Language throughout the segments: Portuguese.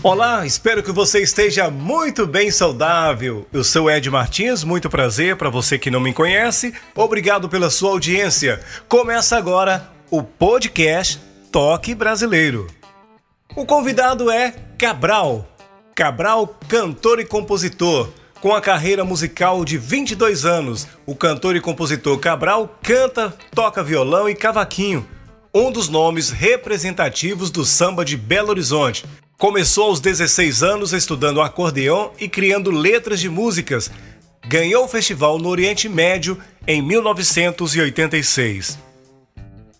Olá, espero que você esteja muito bem saudável. Eu sou Ed Martins, muito prazer para você que não me conhece. Obrigado pela sua audiência. Começa agora o podcast Toque Brasileiro. O convidado é Cabral. Cabral, cantor e compositor. Com a carreira musical de 22 anos, o cantor e compositor Cabral canta, toca violão e cavaquinho, um dos nomes representativos do samba de Belo Horizonte. Começou aos 16 anos estudando acordeão e criando letras de músicas. Ganhou o festival no Oriente Médio em 1986.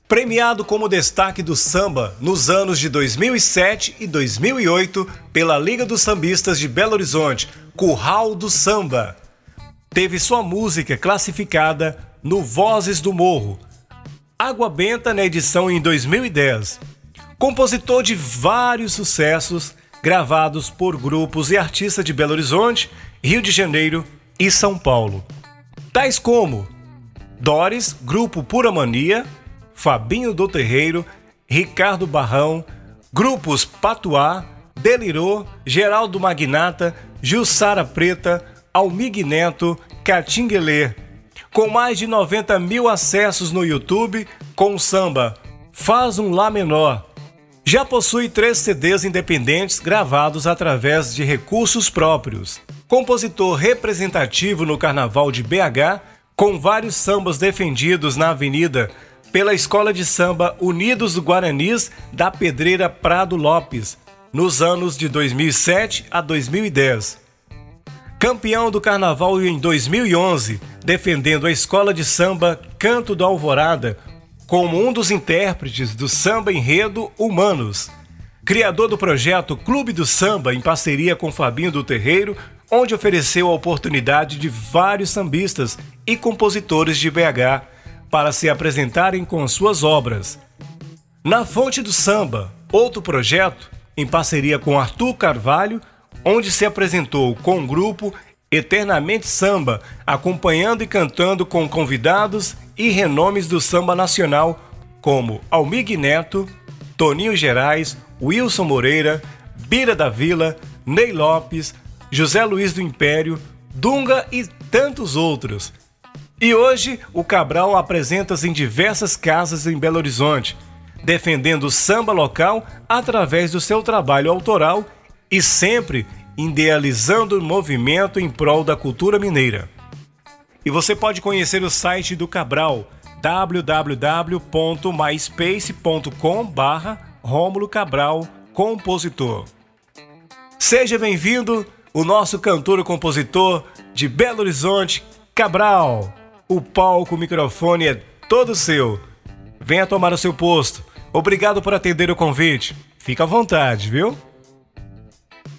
Premiado como destaque do samba nos anos de 2007 e 2008 pela Liga dos Sambistas de Belo Horizonte, Curral do Samba. Teve sua música classificada no Vozes do Morro. Água Benta na edição em 2010 compositor de vários sucessos gravados por grupos e artistas de Belo Horizonte, Rio de Janeiro e São Paulo. Tais como Doris, Grupo Pura Mania, Fabinho do Terreiro, Ricardo Barrão, grupos Patuá, Delirô, Geraldo Magnata, Jussara Preta, Almig Neto, Catinguelê. Com mais de 90 mil acessos no YouTube, com o samba Faz um Lá Menor, já possui três CDs independentes gravados através de recursos próprios. Compositor representativo no Carnaval de BH, com vários sambas defendidos na Avenida pela Escola de Samba Unidos do Guaranis da Pedreira Prado Lopes, nos anos de 2007 a 2010. Campeão do Carnaval em 2011, defendendo a Escola de Samba Canto da Alvorada, como um dos intérpretes do samba enredo Humanos. Criador do projeto Clube do Samba em parceria com Fabinho do Terreiro, onde ofereceu a oportunidade de vários sambistas e compositores de BH para se apresentarem com suas obras. Na Fonte do Samba, outro projeto, em parceria com Arthur Carvalho, onde se apresentou com o grupo Eternamente Samba, acompanhando e cantando com convidados e renomes do samba nacional como Almig Neto, Toninho Gerais, Wilson Moreira, Bira da Vila, Ney Lopes, José Luiz do Império, Dunga e tantos outros. E hoje o Cabral apresenta-se em diversas casas em Belo Horizonte, defendendo o samba local através do seu trabalho autoral e sempre idealizando o movimento em prol da cultura mineira. E você pode conhecer o site do Cabral www.myspace.com barra Rômulo Cabral Compositor. Seja bem-vindo, o nosso cantor e compositor de Belo Horizonte, Cabral. O palco, o microfone é todo seu. Venha tomar o seu posto. Obrigado por atender o convite. Fica à vontade, viu?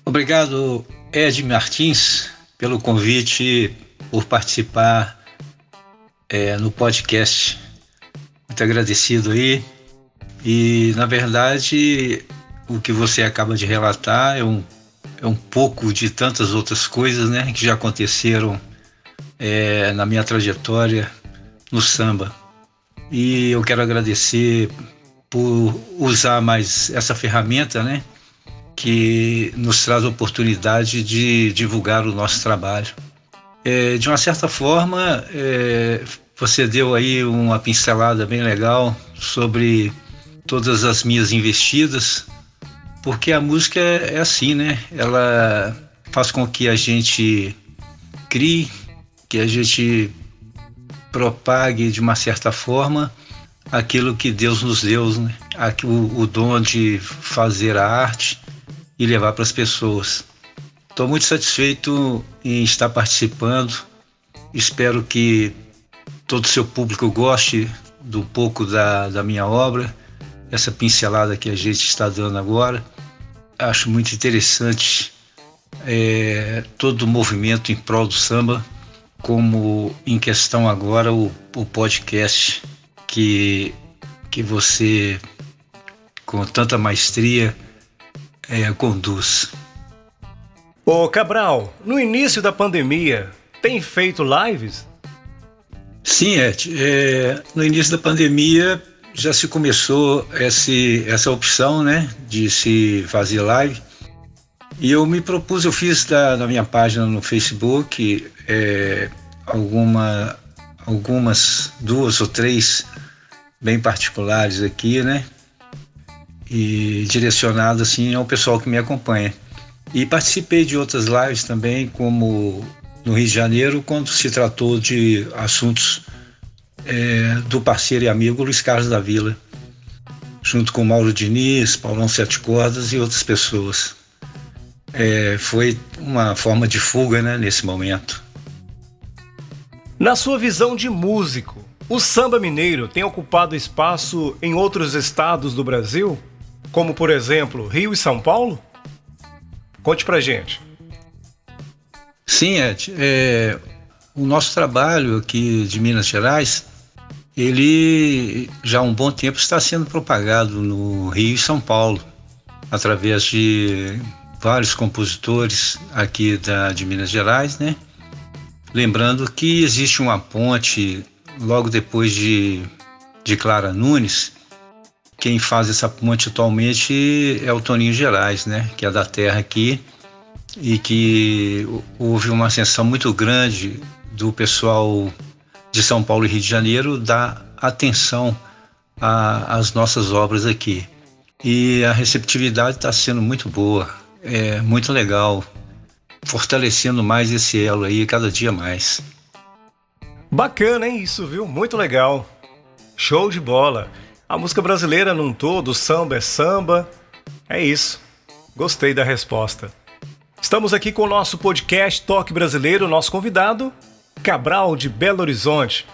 Obrigado, Ed Martins, pelo convite, por participar é, no podcast. Muito agradecido aí. E, na verdade, o que você acaba de relatar é um, é um pouco de tantas outras coisas né, que já aconteceram é, na minha trajetória no samba. E eu quero agradecer por usar mais essa ferramenta, né? que nos traz a oportunidade de divulgar o nosso trabalho. É, de uma certa forma, é, você deu aí uma pincelada bem legal sobre todas as minhas investidas, porque a música é, é assim, né? Ela faz com que a gente crie, que a gente propague de uma certa forma aquilo que Deus nos deu, né? o, o dom de fazer a arte e levar para as pessoas. Estou muito satisfeito em estar participando. Espero que todo o seu público goste do pouco da, da minha obra essa pincelada que a gente está dando agora. Acho muito interessante é, todo o movimento em prol do samba, como em questão agora o, o podcast que, que você, com tanta maestria, é, conduz. Ô Cabral, no início da pandemia, tem feito lives? Sim, Ed. É, no início da pandemia já se começou esse, essa opção né, de se fazer live. E eu me propus, eu fiz da, na minha página no Facebook é, alguma, algumas, duas ou três bem particulares aqui, né? E direcionado assim ao pessoal que me acompanha. E participei de outras lives também, como no Rio de Janeiro, quando se tratou de assuntos é, do parceiro e amigo Luiz Carlos da Vila, junto com Mauro Diniz, Paulão Sete Cordas e outras pessoas. É, foi uma forma de fuga né, nesse momento. Na sua visão de músico, o samba mineiro tem ocupado espaço em outros estados do Brasil, como por exemplo Rio e São Paulo? Conte pra gente. Sim, Ed. É, o nosso trabalho aqui de Minas Gerais, ele já há um bom tempo está sendo propagado no Rio e São Paulo, através de vários compositores aqui da, de Minas Gerais, né? Lembrando que existe uma ponte logo depois de, de Clara Nunes, quem faz essa ponte atualmente é o Toninho Gerais, né? Que é da terra aqui e que houve uma ascensão muito grande do pessoal de São Paulo e Rio de Janeiro dar atenção às nossas obras aqui. E a receptividade está sendo muito boa, é muito legal, fortalecendo mais esse elo aí cada dia mais. Bacana, hein? Isso, viu? Muito legal. Show de bola. A música brasileira num todo, samba é samba. É isso. Gostei da resposta. Estamos aqui com o nosso podcast Toque Brasileiro, nosso convidado, Cabral de Belo Horizonte.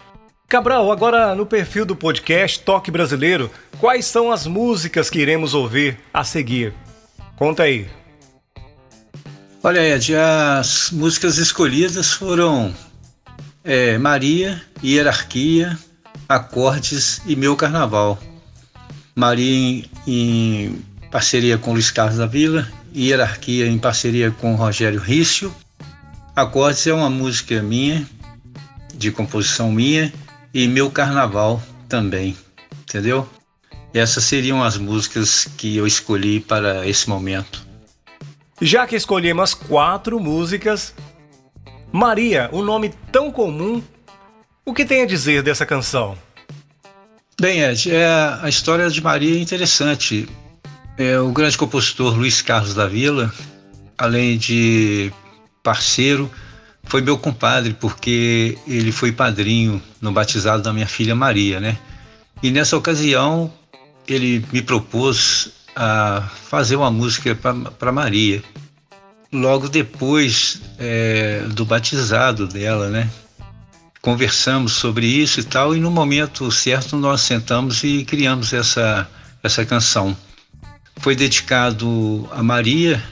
Cabral, agora no perfil do podcast Toque Brasileiro, quais são as músicas que iremos ouvir a seguir? Conta aí. Olha, Ed, as músicas escolhidas foram é, Maria, Hierarquia, Acordes e Meu Carnaval. Maria em, parceria com Luiz Carlos da Vila, Hierarquia em parceria com Rogério Rício. Acordes é uma música minha, de composição minha, e Meu Carnaval também, entendeu? Essas seriam as músicas que eu escolhi para esse momento. Já que escolhemos quatro músicas, Maria, um nome tão comum o que tem a dizer dessa canção? Bem, Ed, é, a história de Maria é interessante. É, o grande compositor Luiz Carlos da Vila, além de parceiro, foi meu compadre, porque ele foi padrinho no batizado da minha filha Maria, né? E nessa ocasião, ele me propôs a fazer uma música para Maria. Logo depois é, do batizado dela, né? Conversamos sobre isso e tal, e no momento certo nós sentamos e criamos essa, essa canção. Foi dedicado a Maria,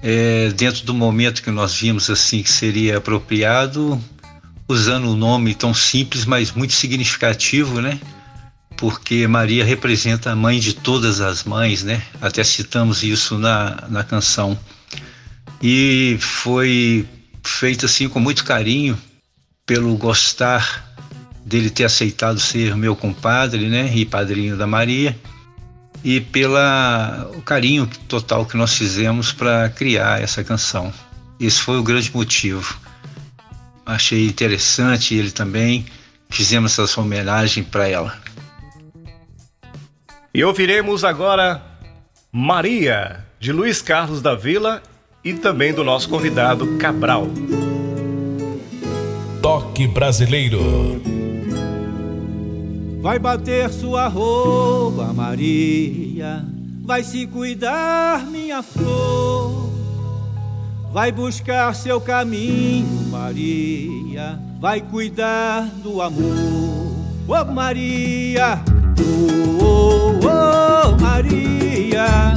é, dentro do momento que nós vimos assim que seria apropriado, usando um nome tão simples, mas muito significativo, né? Porque Maria representa a mãe de todas as mães, né? Até citamos isso na, na canção. E foi feito assim com muito carinho, pelo gostar dele ter aceitado ser meu compadre, né, e padrinho da Maria, e pela o carinho total que nós fizemos para criar essa canção. Esse foi o grande motivo. Achei interessante ele também. Fizemos essa homenagem para ela. E ouviremos agora Maria, de Luiz Carlos da Vila e também do nosso convidado Cabral toque brasileiro. Vai bater sua roupa, Maria. Vai se cuidar, minha flor. Vai buscar seu caminho, Maria. Vai cuidar do amor. Ô oh, Maria, oh, oh, oh Maria.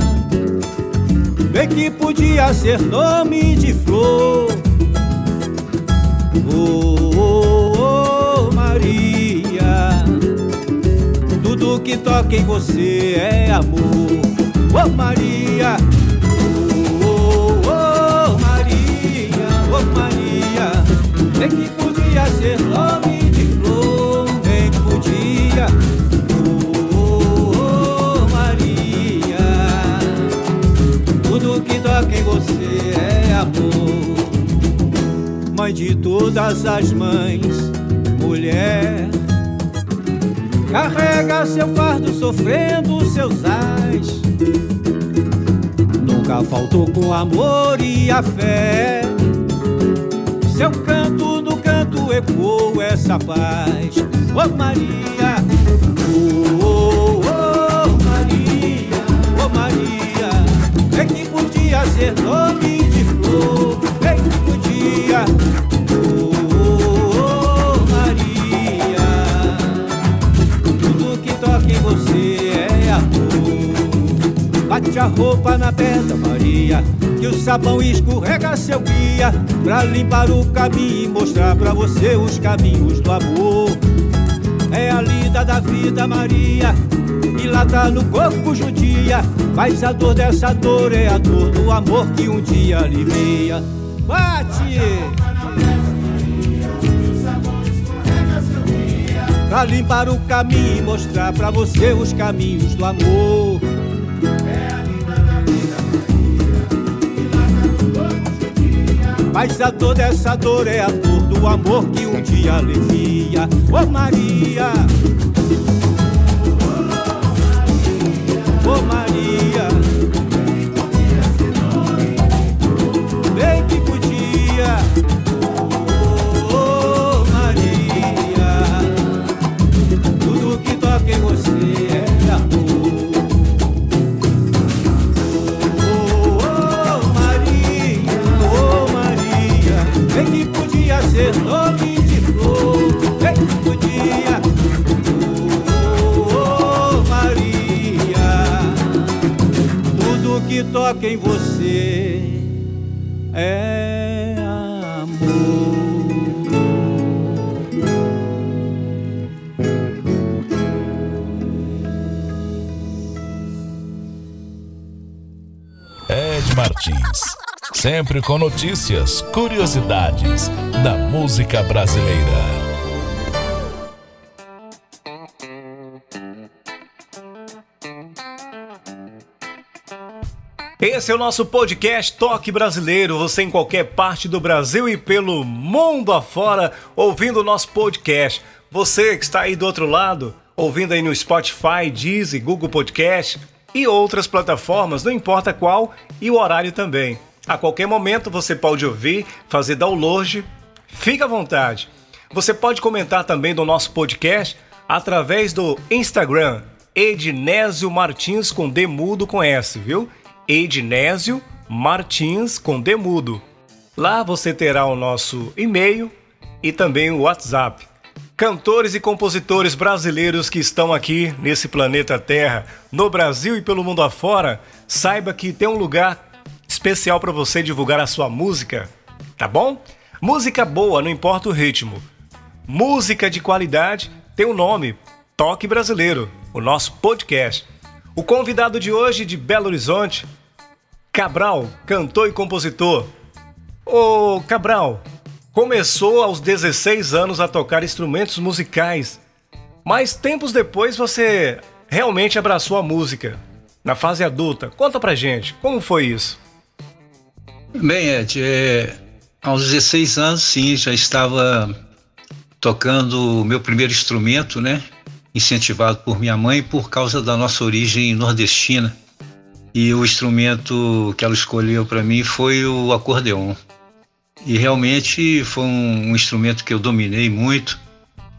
Bem que podia ser nome de flor Oh, oh, Maria, tudo que toca em você é amor. Oh, Maria. Oh, Maria, oh Maria, é que podia ser nome de flor, bem que podia. Oh, oh Maria, tudo que toca em você é amor mãe de todas as mães, mulher. Carrega seu fardo sofrendo seus ais. Nunca faltou com amor e a fé. Seu canto no canto ecoou essa paz. Oh Maria, oh, oh, oh Maria, oh Maria, é que podia ser nome de flor, é que podia. Bate a roupa na pedra, Maria, que o sabão escorrega seu guia pra limpar o caminho e mostrar pra você os caminhos do amor. É a lida da vida, Maria, e lá tá no corpo judia. Mas a dor dessa dor é a dor do amor que um dia alivia. Bate! Pra limpar o caminho e mostrar pra você os caminhos do amor. Mas a dor dessa dor é a dor do amor que um dia alivia. Ô Maria, ô Maria, bem que toca em você é amor. Ed Martins. Sempre com notícias, curiosidades da música brasileira. Esse é o nosso podcast Toque Brasileiro. Você em qualquer parte do Brasil e pelo mundo afora ouvindo o nosso podcast. Você que está aí do outro lado, ouvindo aí no Spotify, Deezer, Google Podcast e outras plataformas, não importa qual, e o horário também. A qualquer momento você pode ouvir, fazer download, fica à vontade. Você pode comentar também do nosso podcast através do Instagram, Ednésio Martins com D mudo com S, viu? Ednésio Martins com D mudo. Lá você terá o nosso e-mail e também o WhatsApp. Cantores e compositores brasileiros que estão aqui nesse planeta Terra, no Brasil e pelo mundo afora, saiba que tem um lugar especial para você divulgar a sua música, tá bom? Música boa, não importa o ritmo. Música de qualidade tem o um nome, Toque Brasileiro, o nosso podcast. O convidado de hoje de Belo Horizonte, Cabral, cantor e compositor. Ô Cabral, começou aos 16 anos a tocar instrumentos musicais, mas tempos depois você realmente abraçou a música. Na fase adulta, conta pra gente, como foi isso? Bem, Ed, é, aos 16 anos, sim, já estava tocando o meu primeiro instrumento, né? Incentivado por minha mãe por causa da nossa origem nordestina. E o instrumento que ela escolheu para mim foi o acordeon. E realmente foi um, um, instrumento que eu dominei muito.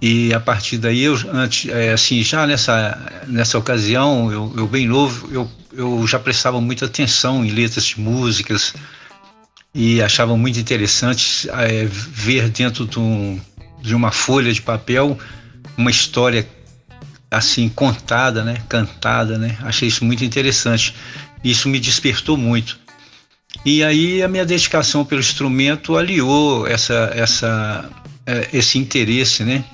E a partir daí, eu, antes, é, assim, já nessa, nessa ocasião, eu, eu bem novo, eu, eu já prestava muita atenção em letras de músicas, e achava muito interessante é, ver dentro de, um, de, uma folha de papel uma história assim contada, né, cantada, né. Achei isso muito interessante. Isso me despertou muito. E aí a minha dedicação pelo instrumento aliou essa, essa, é, esse interesse, né?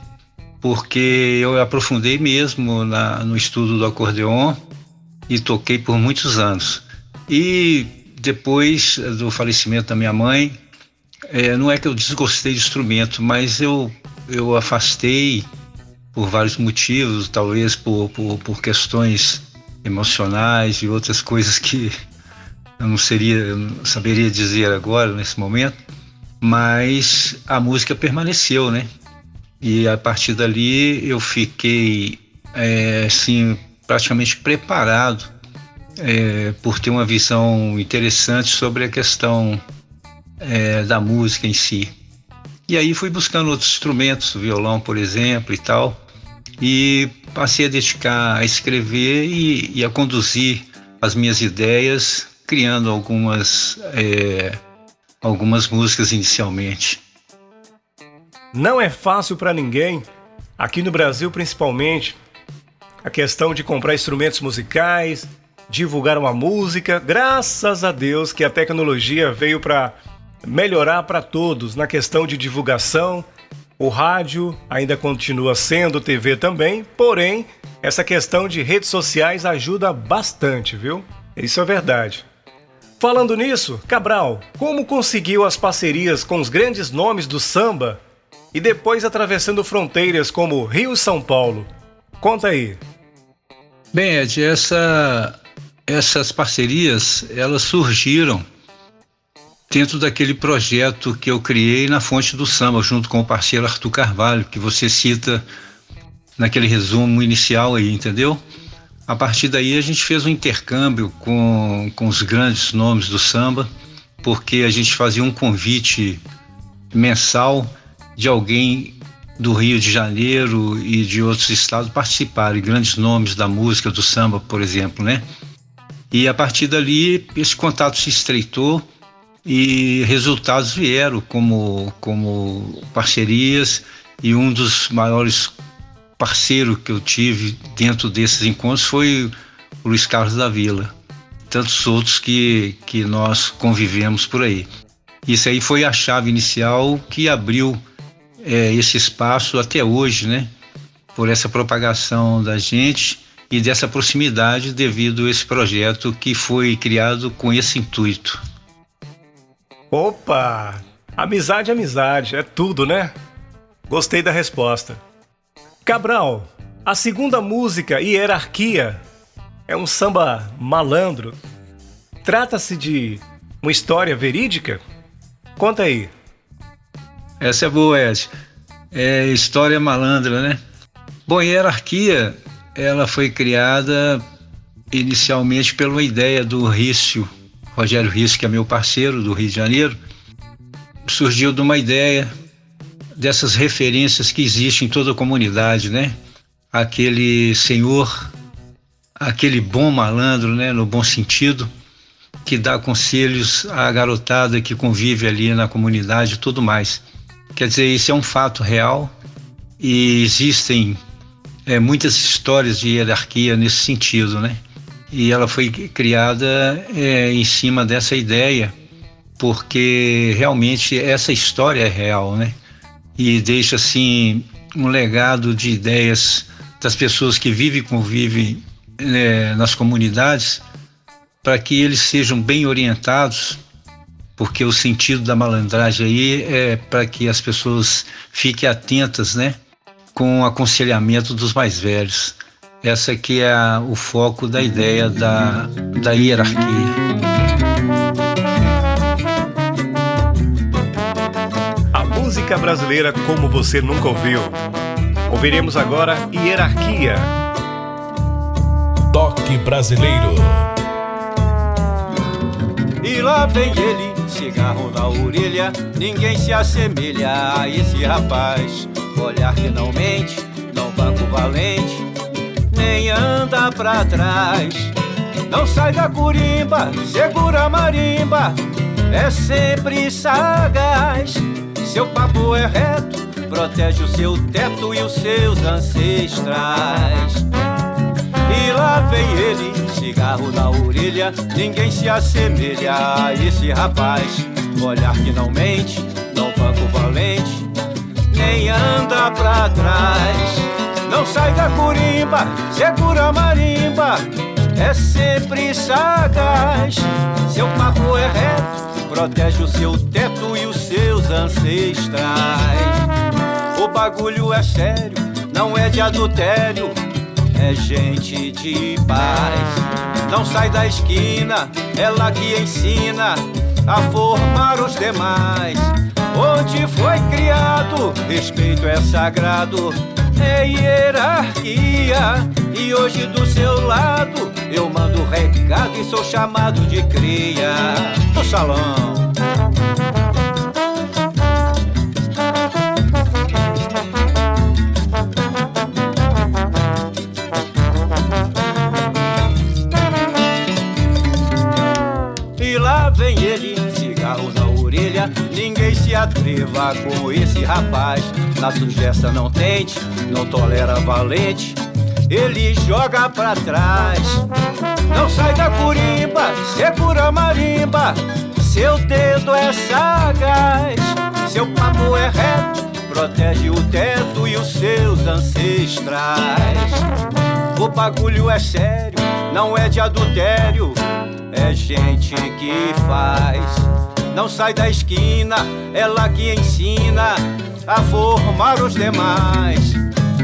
Porque eu aprofundei mesmo na, no estudo do acordeon e toquei por muitos anos. E depois do falecimento da minha mãe, é, não é que eu desgostei do instrumento, mas eu, eu afastei por vários motivos, talvez por, por, por questões emocionais e outras coisas que eu não seria, eu não saberia dizer agora nesse momento, mas a música permaneceu, né? E a partir dali eu fiquei é, assim praticamente preparado é, por ter uma visão interessante sobre a questão é, da música em si. E aí fui buscando outros instrumentos, violão, por exemplo, e tal, e passei a dedicar a escrever e, e a conduzir as minhas ideias, criando algumas, é, algumas músicas inicialmente. Não é fácil para ninguém, aqui no Brasil principalmente, a questão de comprar instrumentos musicais, divulgar uma música. Graças a Deus que a tecnologia veio para melhorar para todos na questão de divulgação. O rádio ainda continua sendo TV também, porém, essa questão de redes sociais ajuda bastante, viu? Isso é verdade. Falando nisso, Cabral, como conseguiu as parcerias com os grandes nomes do samba e depois atravessando fronteiras como Rio e São Paulo? Conta aí. Bem, Ed, essa, essas parcerias elas surgiram dentro daquele projeto que eu criei na Fonte do Samba, junto com o parceiro Arthur Carvalho, que você cita naquele resumo inicial aí, entendeu? A partir daí a gente fez um intercâmbio com, com os grandes nomes do samba, porque a gente fazia um convite mensal de alguém do Rio de Janeiro e de outros estados participarem, grandes nomes da música, do samba, por exemplo, né? E a partir dali esse contato se estreitou e resultados vieram como, como parcerias e um dos maiores parceiros que eu tive dentro desses encontros foi o Luiz Carlos da Vila, tantos outros que, que nós convivemos por aí. Isso aí foi a chave inicial que abriu é, esse espaço até hoje, né? Por essa propagação da gente e dessa proximidade devido a esse projeto que foi criado com esse intuito. Opa! Amizade, amizade, é tudo, né? Gostei da resposta. Cabral, a segunda música, Hierarquia, é um samba malandro. Trata-se de uma história verídica? Conta aí. Essa é boa, Ed. É história malandra, né? Bom, hierarquia, ela foi criada inicialmente pela ideia do Rício, Rogério Rício, que é meu parceiro do Rio de Janeiro. Surgiu de uma ideia dessas referências que existem em toda a comunidade, né? Aquele senhor, aquele bom malandro, né, no bom sentido, que dá conselhos à garotada que convive ali na comunidade e tudo mais. Quer dizer, isso é um fato real e existem é, muitas histórias de hierarquia nesse sentido, né? E ela foi criada é, em cima dessa ideia, porque realmente essa história é real, né? E deixa assim um legado de ideias das pessoas que vivem e convivem é, nas comunidades, para que eles sejam bem orientados porque o sentido da malandragem aí é para que as pessoas fiquem atentas, né, com o aconselhamento dos mais velhos. Essa aqui é a, o foco da ideia da, da hierarquia. A música brasileira como você nunca ouviu. Ouviremos agora Hierarquia. Toque brasileiro. E lá vem ele cigarro na orelha, ninguém se assemelha a esse rapaz. Olhar que não mente, não banco valente, nem anda pra trás. Não sai da curimba, segura a marimba, é sempre sagaz. Seu papo é reto, protege o seu teto e os seus ancestrais. E lá vem ele, cigarro na orelha, ninguém se assemelha a esse rapaz. Olhar que não mente, não banco valente, nem anda pra trás. Não sai da curimba, segura a marimba, é sempre sagaz. Seu papo é reto, protege o seu teto e os seus ancestrais. O bagulho é sério, não é de adultério, é gente de paz. Não sai da esquina, ela que ensina a formar os demais. Onde foi criado, respeito é sagrado, é hierarquia. E hoje do seu lado eu mando recado e sou chamado de cria do salão. E lá vem ele, cigarro na orelha. Ninguém se atreva com esse rapaz. Na sugestão não tente, não tolera valente. Ele joga pra trás. Não sai da curimba, segura a marimba. Seu dedo é sagaz, seu papo é reto, protege o teto e os seus ancestrais. O bagulho é sério, não é de adultério, é gente que faz. Não sai da esquina, ela que ensina a formar os demais.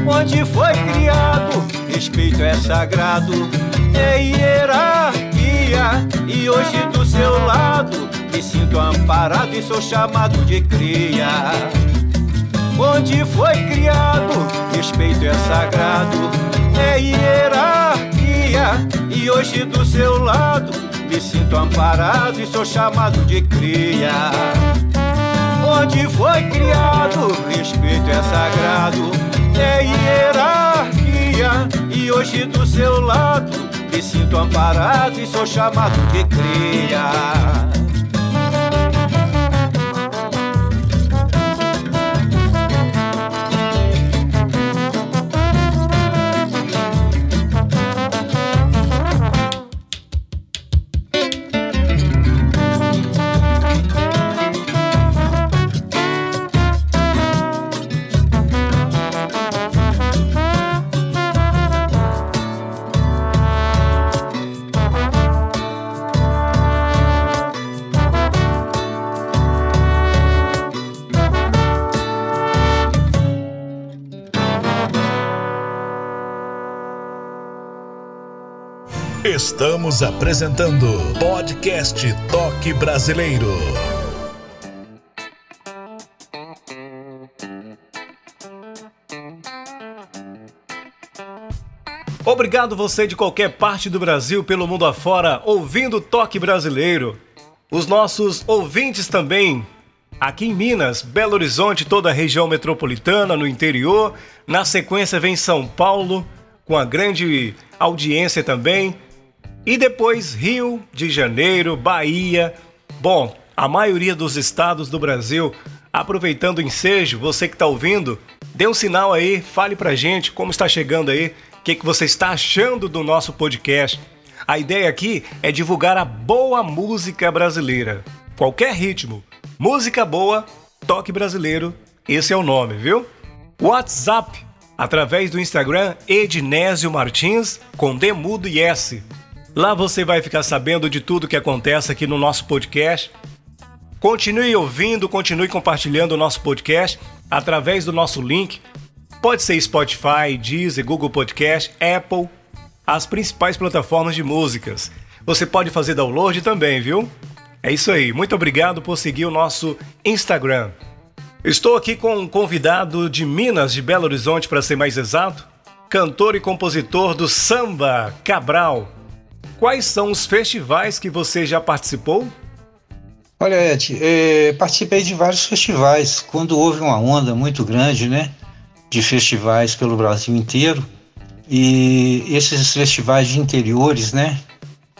Onde foi criado, respeito é sagrado, é hierarquia. E hoje do seu lado me sinto amparado e sou chamado de cria. Onde foi criado, respeito é sagrado, é hierarquia. E hoje do seu lado me sinto amparado e sou chamado de cria. Onde foi criado, respeito é sagrado, é hierarquia. E hoje do seu lado me sinto amparado e sou chamado de cria. Estamos apresentando Podcast Toque Brasileiro. Obrigado você de qualquer parte do Brasil, pelo mundo afora, ouvindo Toque Brasileiro. Os nossos ouvintes também, aqui em Minas, Belo Horizonte, toda a região metropolitana, no interior. Na sequência vem São Paulo, com a grande audiência também. E depois Rio de Janeiro, Bahia. Bom, a maioria dos estados do Brasil. Aproveitando o ensejo, você que está ouvindo, dê um sinal aí, fale pra gente como está chegando aí, o que, que você está achando do nosso podcast. A ideia aqui é divulgar a boa música brasileira. Qualquer ritmo. Música boa, toque brasileiro, esse é o nome, viu? WhatsApp, através do Instagram Ednésio Martins, com D mudo e S. Lá você vai ficar sabendo de tudo que acontece aqui no nosso podcast. Continue ouvindo, continue compartilhando o nosso podcast através do nosso link. Pode ser Spotify, Deezer, Google Podcast, Apple, as principais plataformas de músicas. Você pode fazer download também, viu? É isso aí. Muito obrigado por seguir o nosso Instagram. Estou aqui com um convidado de Minas, de Belo Horizonte, para ser mais exato, cantor e compositor do samba Cabral. Quais são os festivais que você já participou? Olha, Ed, é, participei de vários festivais. Quando houve uma onda muito grande, né, de festivais pelo Brasil inteiro, e esses festivais de interiores, né,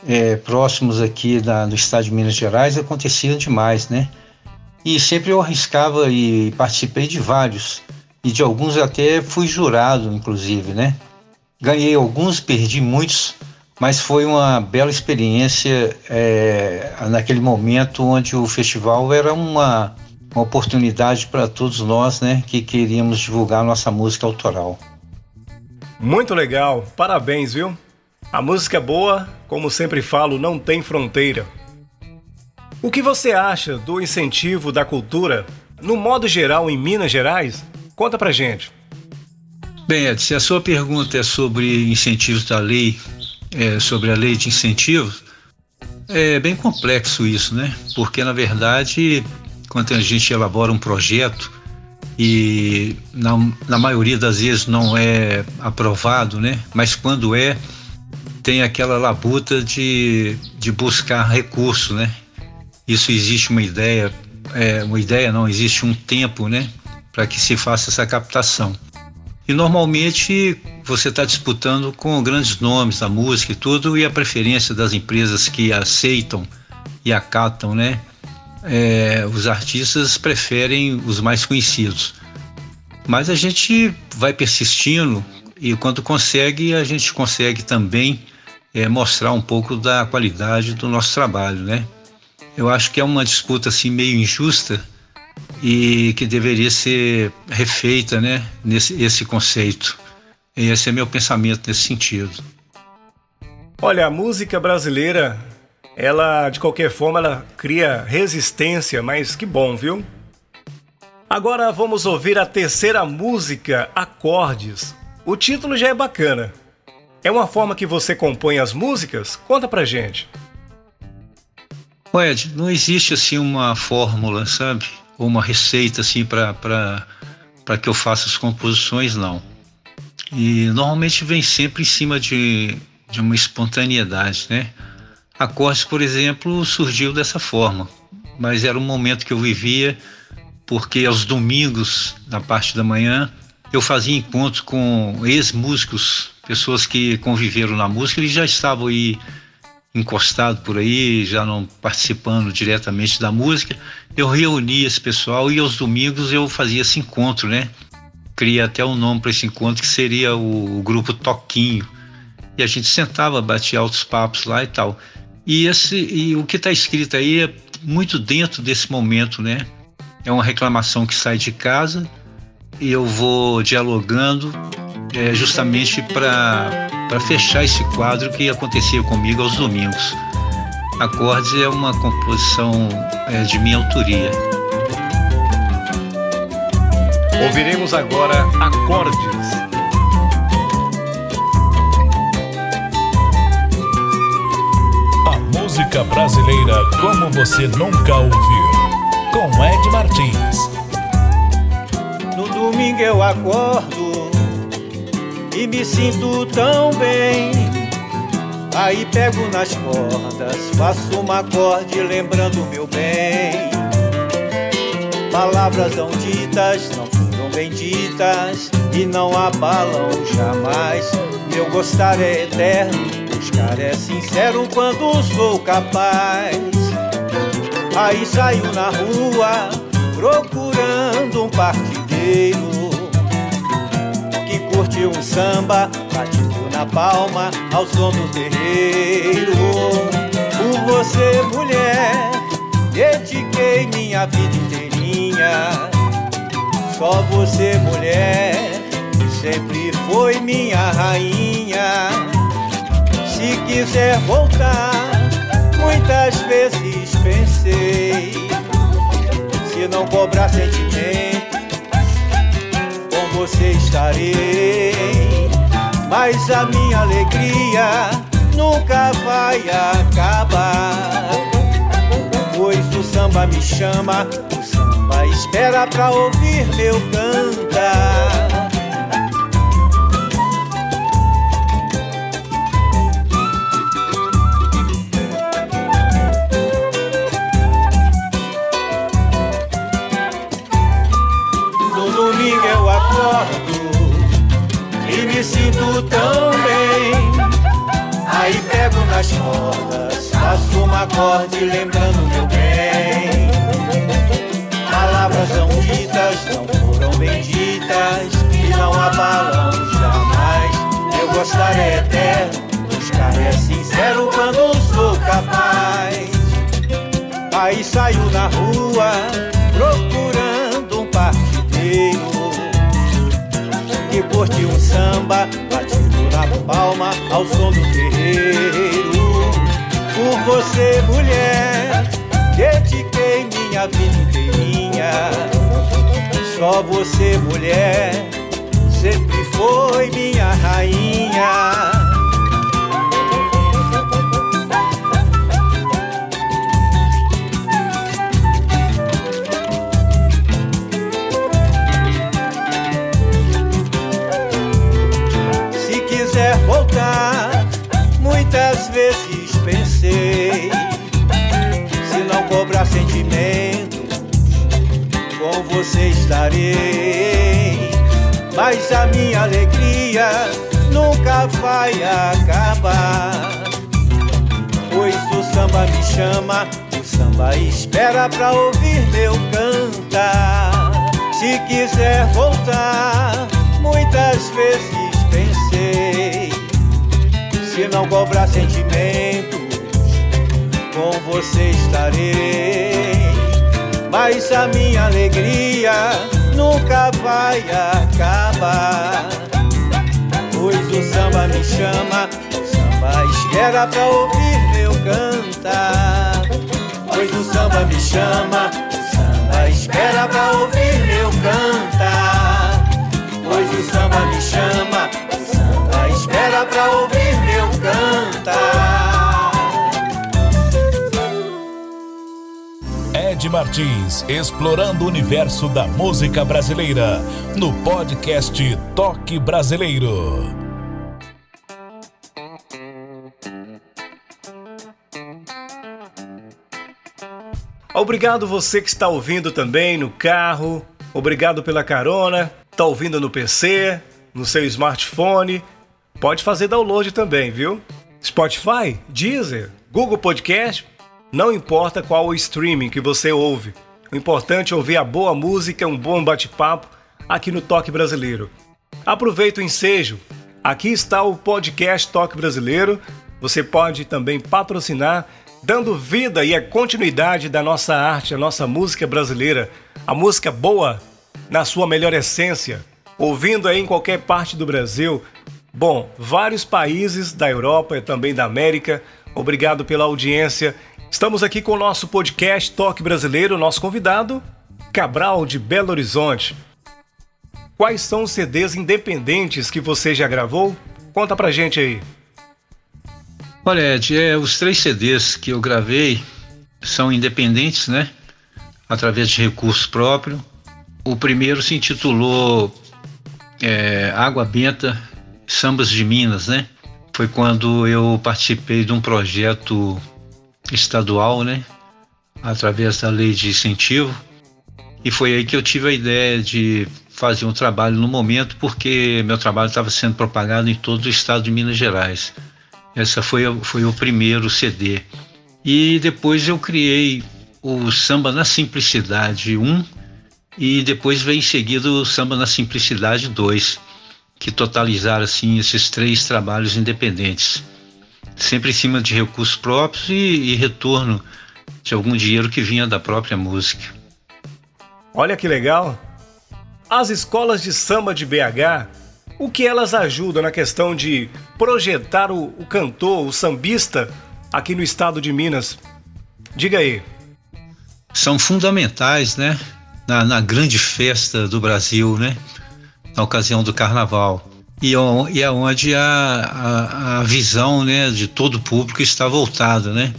é, próximos aqui da, do estado de Minas Gerais, aconteciam demais, né? E sempre eu arriscava e participei de vários. E de alguns até fui jurado, inclusive, né? Ganhei alguns, perdi muitos, mas foi uma bela experiência é, naquele momento onde o festival era uma, uma oportunidade para todos nós né, que queríamos divulgar nossa música autoral. Muito legal, parabéns, viu? A música é boa, como sempre falo, não tem fronteira. O que você acha do incentivo da cultura, no modo geral, em Minas Gerais? Conta pra gente. Bem, Ed, se a sua pergunta é sobre incentivos da lei, é, sobre a lei de incentivos, é bem complexo isso, né? Porque, na verdade, quando a gente elabora um projeto e na, na maioria das vezes não é aprovado, né? Mas quando é, tem aquela labuta de, de buscar recurso, né? Isso existe uma ideia, é, uma ideia não, existe um tempo, né? Para que se faça essa captação. E normalmente você está disputando com grandes nomes da música e tudo, e a preferência das empresas que aceitam e acatam, né? É, os artistas preferem os mais conhecidos. Mas a gente vai persistindo e quando consegue, a gente consegue também é, mostrar um pouco da qualidade do nosso trabalho, né? Eu acho que é uma disputa assim meio injusta e que deveria ser refeita, né? Nesse esse conceito. E esse é meu pensamento nesse sentido. Olha, a música brasileira, ela de qualquer forma ela cria resistência, mas que bom, viu? Agora vamos ouvir a terceira música, Acordes. O título já é bacana. É uma forma que você compõe as músicas? Conta pra gente. Ed, não existe assim uma fórmula, sabe? Ou uma receita assim para que eu faça as composições, não. E normalmente vem sempre em cima de, de uma espontaneidade, né? Acordes, por exemplo, surgiu dessa forma, mas era um momento que eu vivia porque aos domingos, na parte da manhã, eu fazia encontros com ex-músicos pessoas que conviveram na música, eles já estavam aí encostados por aí, já não participando diretamente da música. Eu reunia esse pessoal e aos domingos eu fazia esse encontro, né? Criei até um nome para esse encontro que seria o, o, grupo Toquinho. E a gente sentava, batia altos papos lá e tal. E, esse, e o que está escrito aí é muito dentro desse momento, né? É uma reclamação que sai de casa e eu vou dialogando é, justamente para fechar esse quadro que acontecia comigo aos domingos. Acordes é uma composição é, de minha autoria. Ouviremos agora Acordes. A música brasileira como você nunca ouviu. Com Ed Martins. Domingo eu acordo e me sinto tão bem. Aí pego nas cordas, faço um acorde lembrando meu bem. Palavras não ditas não foram benditas e não abalam jamais. Meu gostar é eterno, buscar é sincero quando sou capaz. Aí saio na rua procurando um partideiro curte um samba, batido na palma ao som do terreiro. Por você, mulher, dediquei minha vida inteirinha. Só você, mulher, sempre foi minha rainha. Se quiser voltar, muitas vezes pensei. Se não cobrar sentimento você estarei. Mas a minha alegria nunca vai acabar. Pois o samba me chama, o samba espera pra ouvir meu cantar. Sinto tão bem. Aí pego nas cordas, faço uma acorde lembrando meu bem. Palavras não ditas, não foram benditas, e não abalam jamais. Eu gostar é eterno, buscar é sincero quando sou capaz. Aí saio na rua curte um samba batido na palma ao som do terreiro. Por você, mulher, dediquei minha vida inteirinha. Só você, mulher, sempre foi minha rainha. Você estarei. Mas a minha alegria Nunca vai acabar. Pois o samba me chama O samba espera pra ouvir meu cantar. Se quiser voltar Muitas vezes pensei se não cobrar sentimentos, com você estarei. Mas a minha alegria nunca vai acabar. Pois o samba me chama, o samba espera pra ouvir meu cantar. Pois o samba me chama, o samba espera pra ouvir meu cantar. Pois o samba me chama, Martins, explorando o universo da música brasileira, no podcast Toque Brasileiro. Obrigado você que está ouvindo também no carro. Obrigado pela carona. Está ouvindo no PC, no seu smartphone Pode fazer download também, viu? Spotify, Deezer, Google Podcast, não importa qual o streaming que você ouve. O importante é ouvir a boa música, um bom bate-papo aqui no Toque Brasileiro. Aproveita o ensejo. Aqui está o podcast Toque Brasileiro. Você pode também patrocinar, dando vida e a continuidade da nossa arte, a nossa música brasileira, a música boa na sua melhor essência. Ouvindo aí em qualquer parte do Brasil, Bom, vários países da Europa e também da América, obrigado pela audiência. Estamos aqui com o nosso podcast Toque Brasileiro, nosso convidado, Cabral de Belo Horizonte. Quais são os CDs independentes que você já gravou? Conta pra gente aí. Olha, Ed, é, os três CDs que eu gravei são independentes, né? Através de recurso próprio. O primeiro se intitulou é, Água Benta Sambas de Minas, né? Foi quando eu participei de um projeto estadual, né? Através da lei de incentivo. E foi aí que eu tive a ideia de fazer um trabalho no momento, porque meu trabalho estava sendo propagado em todo o estado de Minas Gerais. Essa foi, foi o primeiro CD. E depois eu criei o Samba na Simplicidade 1 e depois veio em seguida o Samba na Simplicidade 2 que totalizaram assim esses três trabalhos independentes, sempre em cima de recursos próprios e, e retorno de algum dinheiro que vinha da própria música. Olha que legal! As escolas de samba de BH, o que elas ajudam na questão de projetar o, o cantor, o sambista aqui no estado de Minas? Diga aí. São fundamentais, né? Na, na grande festa do Brasil, né? na ocasião do carnaval. E, e é onde a, a, a visão né, de todo o público está voltada. Né?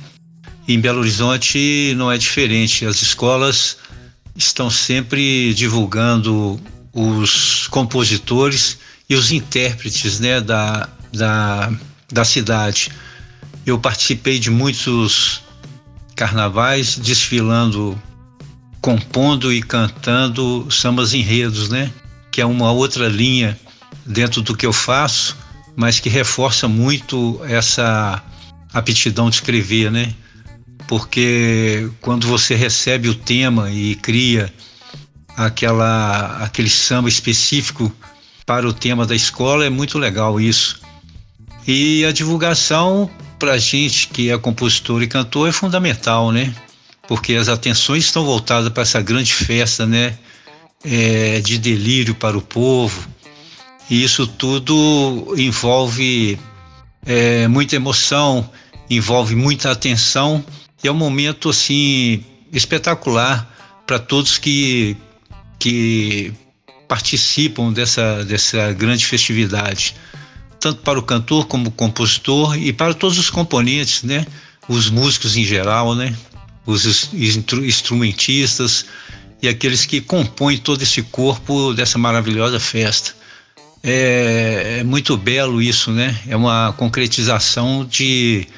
Em Belo Horizonte não é diferente. As escolas estão sempre divulgando os compositores e os intérpretes né, da, da, da cidade. Eu participei de muitos carnavais desfilando, compondo e cantando sambas enredos, né? que é uma outra linha dentro do que eu faço, mas que reforça muito essa aptidão de escrever, né? Porque quando você recebe o tema e cria aquela aquele samba específico para o tema da escola é muito legal isso. E a divulgação para a gente que é compositor e cantor é fundamental, né? Porque as atenções estão voltadas para essa grande festa, né? É, de delírio para o povo. E isso tudo envolve é, muita emoção, envolve muita atenção e é um momento assim espetacular para todos que que participam dessa dessa grande festividade, tanto para o cantor como o compositor e para todos os componentes, né? Os músicos em geral, né? Os instrumentistas e aqueles que compõem todo esse corpo dessa maravilhosa festa. É, é muito belo isso, né? É uma concretização de,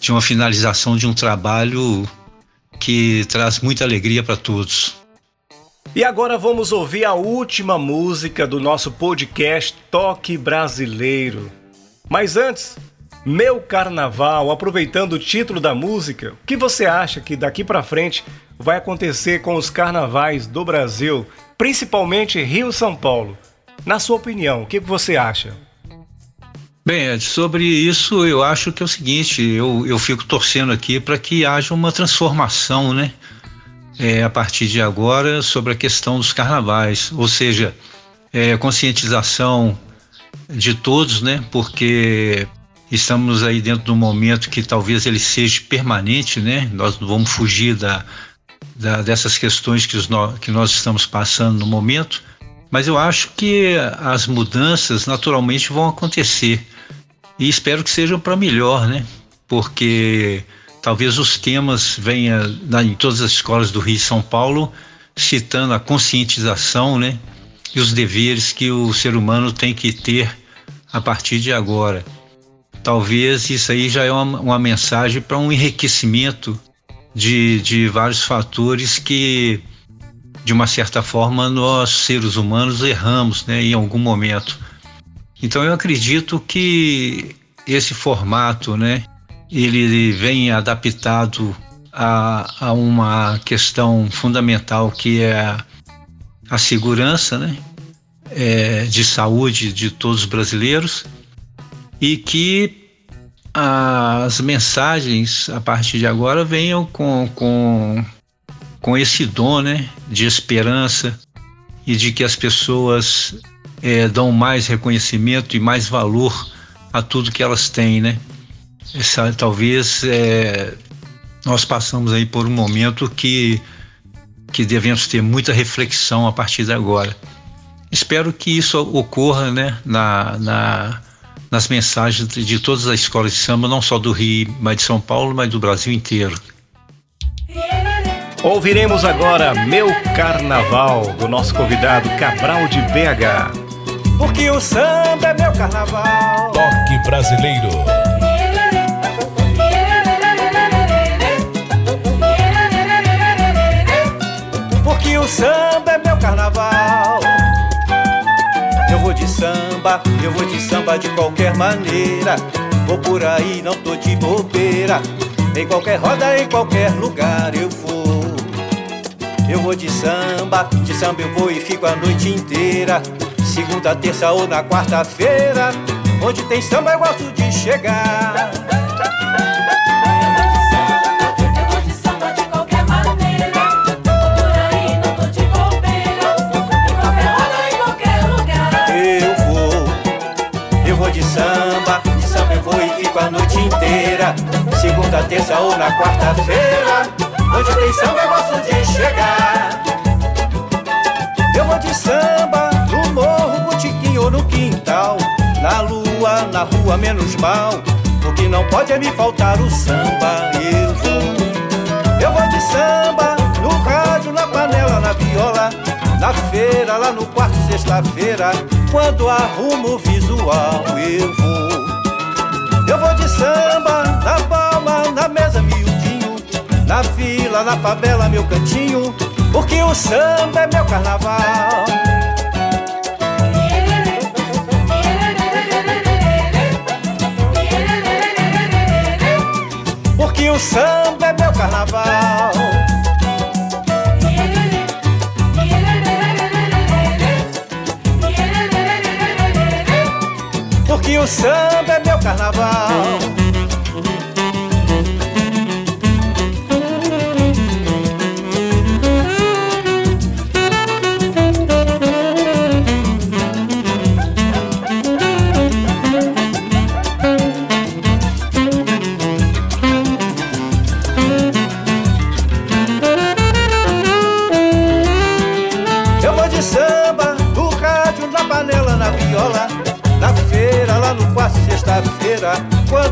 de uma finalização de um trabalho que traz muita alegria para todos. E agora vamos ouvir a última música do nosso podcast Toque Brasileiro. Mas antes, meu Carnaval, aproveitando o título da música, o que você acha que daqui para frente vai acontecer com os carnavais do Brasil, principalmente Rio São Paulo? Na sua opinião, o que você acha? Bem, Ed, sobre isso eu acho que é o seguinte, eu, eu fico torcendo aqui para que haja uma transformação, né? É, a partir de agora sobre a questão dos carnavais, ou seja, é, conscientização de todos, né? Porque estamos aí dentro de um momento que talvez ele seja permanente, né? Nós não vamos fugir da, da dessas questões que, os, que nós estamos passando no momento, mas eu acho que as mudanças naturalmente vão acontecer e espero que sejam para melhor, né? Porque talvez os temas venham em todas as escolas do Rio e São Paulo citando a conscientização, né? E os deveres que o ser humano tem que ter a partir de agora. Talvez isso aí já é uma, uma mensagem para um enriquecimento de, de vários fatores que de uma certa forma, nós seres humanos erramos né, em algum momento. Então eu acredito que esse formato, né, ele vem adaptado a, a uma questão fundamental que é a segurança, né, é, de saúde de todos os brasileiros e que as mensagens a partir de agora venham com, com com esse dom né, de esperança e de que as pessoas é, dão mais reconhecimento e mais valor a tudo que elas têm, né? Essa, talvez é, nós passamos aí por um momento que que devemos ter muita reflexão a partir de agora. Espero que isso ocorra, né, na, na nas mensagens de todas as escolas de samba, não só do Rio, mas de São Paulo, mas do Brasil inteiro. Ouviremos agora Meu Carnaval, do nosso convidado Cabral de BH. Porque o samba é meu carnaval. Toque brasileiro. Porque o samba é meu carnaval. Eu vou de samba, eu vou de samba de qualquer maneira. Vou por aí, não tô de bobeira. Em qualquer roda, em qualquer lugar eu vou. Eu vou de samba, de samba eu vou e fico a noite inteira. Segunda, terça ou na quarta-feira. Onde tem samba eu gosto de chegar. de samba, de samba eu vou e fico a noite inteira. Segunda, terça ou na quarta-feira. Onde tem samba eu gosto de chegar. Eu vou de samba no morro, botiquim ou no quintal. Na lua, na rua, menos mal. O que não pode é me faltar o samba. Eu vou. Eu vou de samba no rádio, na panela, na viola. Na feira, lá no quarto, sexta-feira. Quando arrumo o visual, eu vou. Eu vou de samba na favela, meu cantinho, porque o samba é meu carnaval. Porque o samba é meu carnaval. Porque o samba é meu carnaval.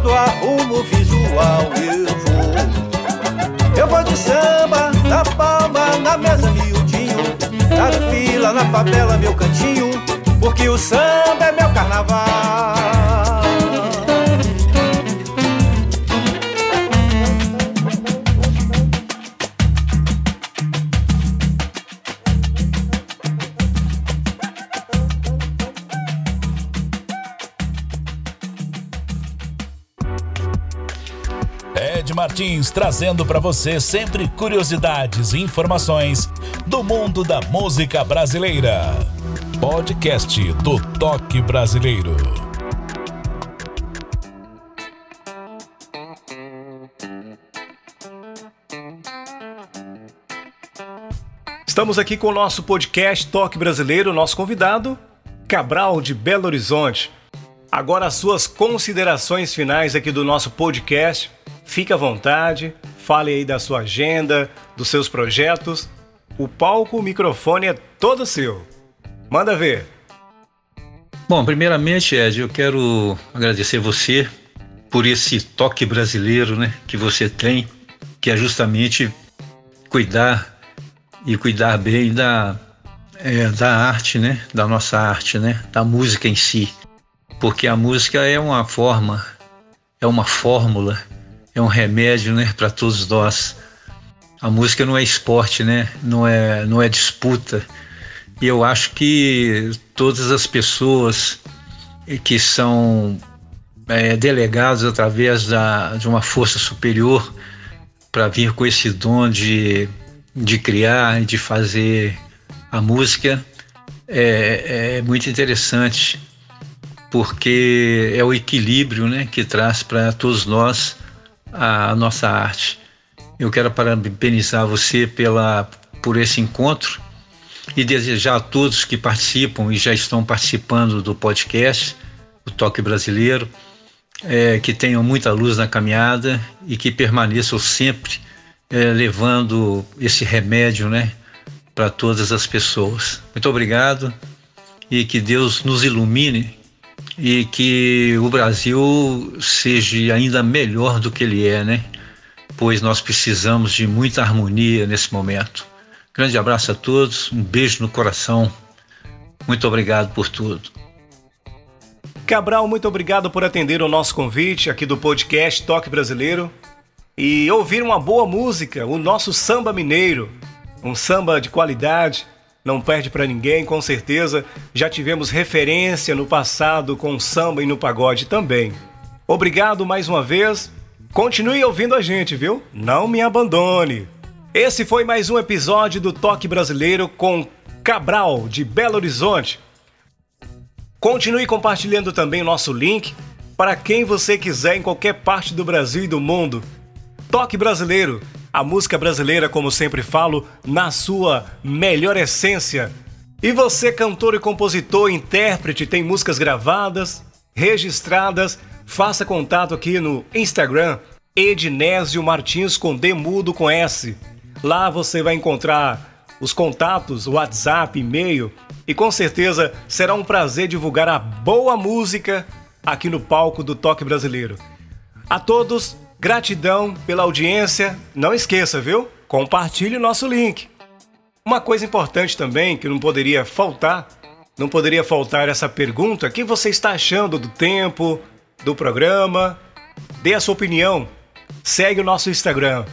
Quando arrumo visual, eu vou. Eu vou de samba, na palma, na mesa miudinho, na fila, na favela, meu cantinho, porque o samba é meu carnaval. Martins trazendo para você sempre curiosidades e informações do mundo da música brasileira. Podcast do Toque Brasileiro. Estamos aqui com o nosso podcast Toque Brasileiro, nosso convidado, Cabral de Belo Horizonte. Agora as suas considerações finais aqui do nosso podcast Fique à vontade, fale aí da sua agenda, dos seus projetos. O palco, o microfone é todo seu. Manda ver. Bom, primeiramente, Ed, eu quero agradecer você por esse toque brasileiro, né, que você tem, que é justamente cuidar e cuidar bem da é, da arte, né, da nossa arte, né, da música em si, porque a música é uma forma, é uma fórmula é um remédio, né, para todos nós. A música não é esporte, né? Não é, não é disputa. E eu acho que todas as pessoas que são é, delegados através da, de uma força superior para vir com esse dom de, de criar e de fazer a música é, é muito interessante porque é o equilíbrio né, que traz para todos nós a nossa arte. Eu quero parabenizar você pela, por esse encontro e desejar a todos que participam e já estão participando do podcast, o Toque Brasileiro, é, que tenham muita luz na caminhada e que permaneçam sempre é, levando esse remédio né, para todas as pessoas. Muito obrigado e que Deus nos ilumine e que o Brasil seja ainda melhor do que ele é, né? Pois nós precisamos de muita harmonia nesse momento. Grande abraço a todos, um beijo no coração. Muito obrigado por tudo. Cabral, muito obrigado por atender o nosso convite aqui do podcast Toque Brasileiro e ouvir uma boa música, o nosso samba mineiro, um samba de qualidade não perde para ninguém, com certeza. Já tivemos referência no passado com samba e no pagode também. Obrigado mais uma vez. Continue ouvindo a gente, viu? Não me abandone. Esse foi mais um episódio do Toque Brasileiro com Cabral, de Belo Horizonte. Continue compartilhando também o nosso link para quem você quiser em qualquer parte do Brasil e do mundo. Toque Brasileiro a música brasileira, como sempre falo, na sua melhor essência. E você, cantor e compositor, intérprete, tem músicas gravadas, registradas, faça contato aqui no Instagram, Ednésio Martins com D mudo com S. Lá você vai encontrar os contatos, WhatsApp, e-mail e com certeza será um prazer divulgar a boa música aqui no palco do Toque Brasileiro. A todos, Gratidão pela audiência. Não esqueça, viu? Compartilhe o nosso link. Uma coisa importante também que não poderia faltar, não poderia faltar essa pergunta: o que você está achando do tempo, do programa? Dê a sua opinião. Segue o nosso Instagram.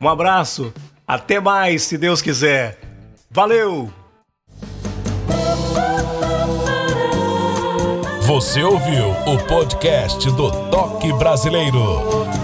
Um abraço. Até mais, se Deus quiser. Valeu! Você ouviu o podcast do Toque Brasileiro.